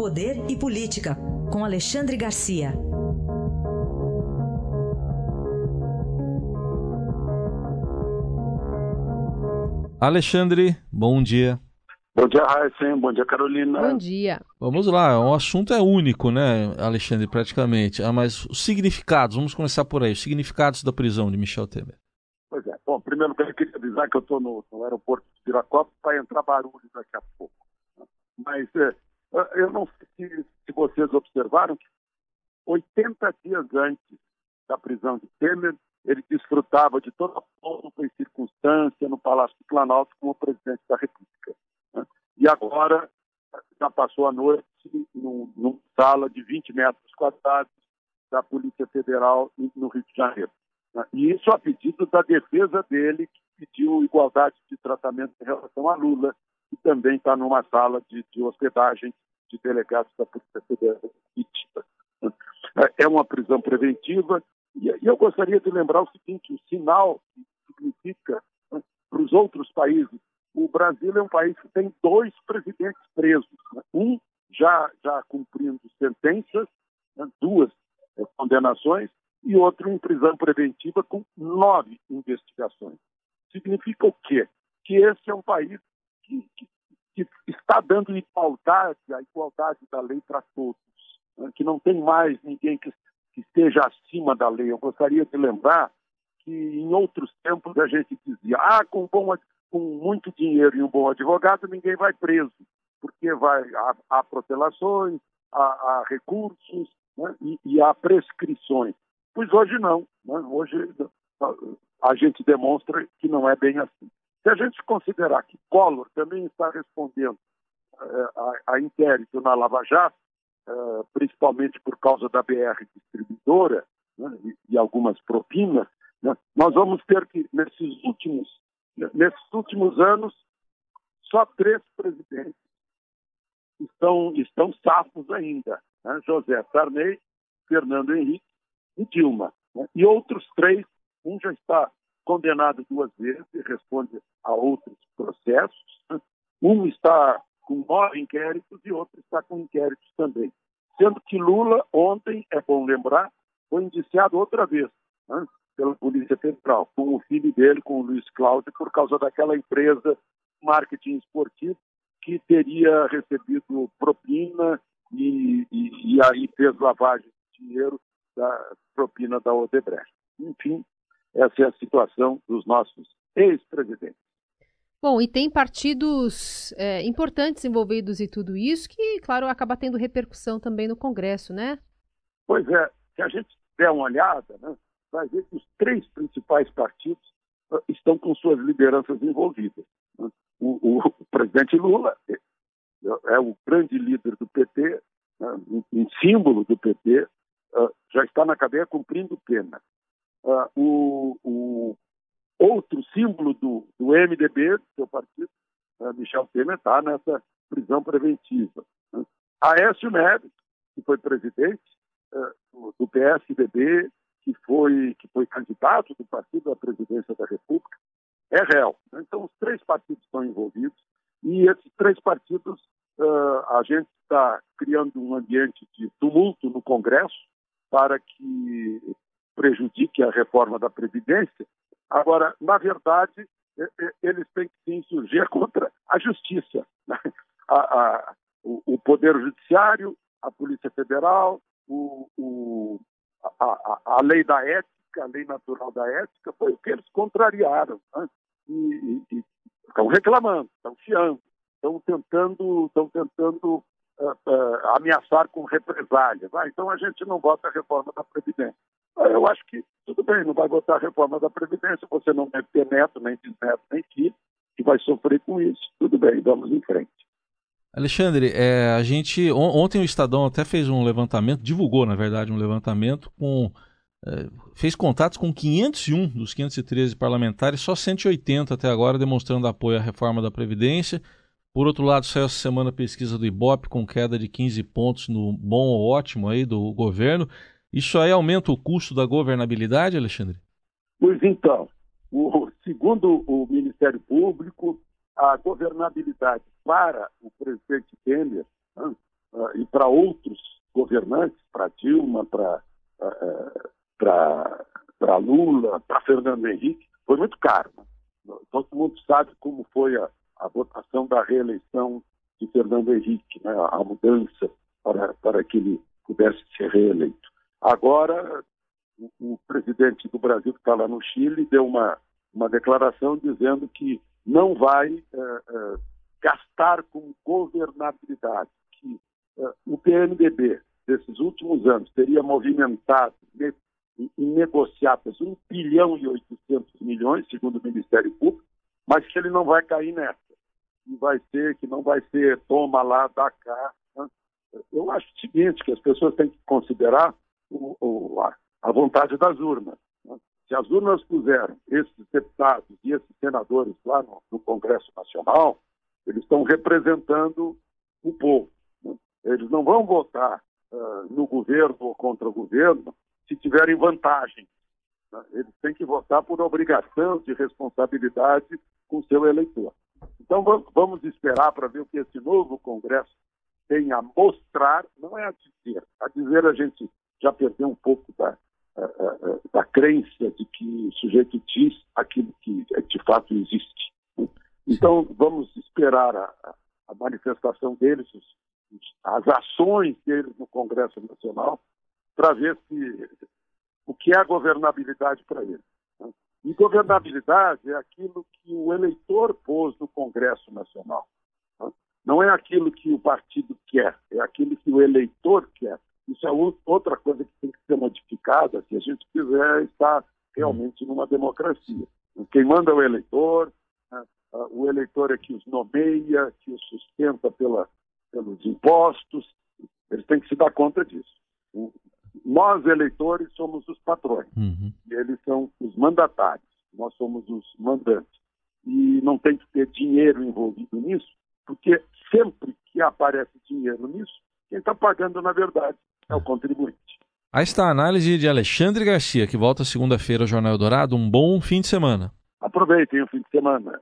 Poder e Política, com Alexandre Garcia. Alexandre, bom dia. Bom dia, Raíssa. Bom dia, Carolina. Bom dia. Vamos lá, o assunto é único, né, Alexandre, praticamente. Ah, mas os significados, vamos começar por aí. Os significados da prisão de Michel Temer. Pois é. Bom, primeiro eu queria avisar que eu estou no, no, aeroporto de Viracopos para entrar barulho daqui a pouco. Mas é, eu não sei se, vocês observaram que 80 dias antes da prisão de Temer, ele desfrutava de toda a pompa e circunstância no Palácio do Planalto como presidente da República. Né? E agora já passou a noite numa sala de 20 metros quadrados da Polícia Federal no Rio de Janeiro. Né? E isso a pedido da defesa dele, que pediu igualdade de tratamento em relação a Lula, também está numa sala de, de, hospedagem de delegados da Polícia Federal. Né? É uma prisão preventiva, e, eu gostaria de lembrar o seguinte: o sinal que significa né, para os outros países. O Brasil é um país que tem dois presidentes presos. Né? Um já, já cumprindo sentenças, né, duas é, condenações, e outro em prisão preventiva com nove investigações. Significa o quê? Que esse é um país que, que, que está dando igualdade, a igualdade da lei para todos, né? que não tem mais ninguém que que esteja acima da lei. Eu gostaria de lembrar que em outros tempos a gente dizia: ah, com, bom, com muito dinheiro e um bom advogado ninguém vai preso, porque vai há, há protelações, há, há recursos né, e, e, há prescrições. Pois hoje não. Né? Hoje a, a gente demonstra que não é bem assim. Se a gente considerar que Collor também está respondendo uh, a, a inquérito na Lava Jato, uh, principalmente por causa da BR distribuidora né, e, algumas propinas, né, nós vamos ter que, nesses últimos, nesses últimos anos, só três presidentes estão, estão safos ainda. Né, José Sarney, Fernando Henrique e Dilma. Né, e outros três, um já está condenado duas vezes e responde a outros processos. Né, um está com nove inquéritos e outro está com inquéritos também. Sendo que Lula, ontem, é bom lembrar, foi indiciado outra vez né, pela Polícia Federal, com o filho dele, com o Luiz Cláudio, por causa daquela empresa marketing esportivo que teria recebido propina e, e, e aí fez lavagem de dinheiro da propina da Odebrecht. Enfim, essa é a situação dos nossos ex-presidentes. Bom, e tem partidos é, importantes envolvidos em tudo isso que, claro, acaba tendo repercussão também no Congresso, né? Pois é, se a gente der uma olhada, né, vai ver que os três principais partidos uh, estão com suas lideranças envolvidas. Né? O, o, o, presidente Lula é, é, o grande líder do PT, né, um, símbolo do PT, uh, já está na cadeia cumprindo pena. Uh, o, o Outro símbolo do, do MDB, do seu partido, uh, Michel Temer, está nessa prisão preventiva. Né? Aécio Neves, que foi presidente uh, do PSDB, que foi, que foi candidato do partido à presidência da República, é réu. Né? Então, os três partidos estão envolvidos e esses três partidos, uh, a gente está criando um ambiente de tumulto no Congresso para que prejudique a reforma da Previdência, Agora, na verdade, eles têm que se insurgir contra a justiça. Né? A, a, o, Poder Judiciário, a Polícia Federal, o, o, a, a, lei da ética, a lei natural da ética, foi o que eles contrariaram. Né? E, e, e, estão reclamando, estão fiando, estão tentando, estão tentando uh, uh, ameaçar com represálias. Ah, então a gente não vota a reforma da Previdência. Eu acho que tudo bem, não vai votar a reforma da Previdência, você não deve ter neto, nem bisneto, nem filho, que vai sofrer com isso. Tudo bem, vamos em frente. Alexandre, é, a gente ontem o Estadão até fez um levantamento, divulgou na verdade um levantamento com é, fez contatos com 501 dos 513 parlamentares, só 180 até agora demonstrando apoio à reforma da Previdência. Por outro lado, saiu essa semana a pesquisa do Ibope com queda de 15 pontos no bom ou ótimo aí do governo. Isso aí aumenta o custo da governabilidade, Alexandre? Pois então, o, segundo o Ministério Público, a governabilidade para o presidente Temer, né, e para outros governantes, para Dilma, para para Lula, para Fernando Henrique, foi muito caro. Todo mundo sabe como foi a, a votação da reeleição de Fernando Henrique, né? a mudança para, para que ele pudesse ser reeleito. Agora, o, o presidente do Brasil, que está lá no Chile, deu uma, uma declaração dizendo que não vai uh, uh, gastar com governabilidade, que uh, o PMDB desses últimos anos teria movimentado em negociatas 1 bilhão e 800 milhões, segundo o Ministério Público, mas que ele não vai cair nessa. Que vai ser, que não vai ser toma lá, dá cá. Né? Eu acho o seguinte, que as pessoas têm que considerar o, o, a, a, vontade das urnas. Né? Se as urnas puseram esses deputados e esses senadores lá no, no Congresso Nacional, eles estão representando o povo. Né? Eles não vão votar uh, no governo ou contra o governo se tiverem vantagem. Né? Eles têm que votar por obrigação de responsabilidade com seu eleitor. Então vamos esperar para ver o que esse novo Congresso tem a mostrar, não é a dizer. A dizer a gente já perdeu um pouco da, da crença de que o sujeito diz aquilo que de fato existe. Então vamos esperar a, a manifestação deles, as ações deles no Congresso Nacional, para ver se o que é a governabilidade para ele. Né? E governabilidade é aquilo que o eleitor pôs no Congresso Nacional. Né? Não é aquilo que o partido quer, é aquilo que o eleitor quer. Isso é outra coisa que tem que ser modificada se a gente quiser estar realmente numa democracia. Quem manda é o eleitor, né? o eleitor é que os nomeia, que os sustenta pela, pelos impostos, eles têm que se dar conta disso. Nós, eleitores, somos os patrões. Uhum. E eles são os mandatários. Nós somos os mandantes. E não tem que ter dinheiro envolvido nisso, porque sempre que aparece dinheiro nisso, quem está pagando, na verdade, é o contribuinte. Aí está a análise de Alexandre Garcia, que volta segunda-feira ao Jornal Dourado. Um bom fim de semana. Aproveitem o fim de semana.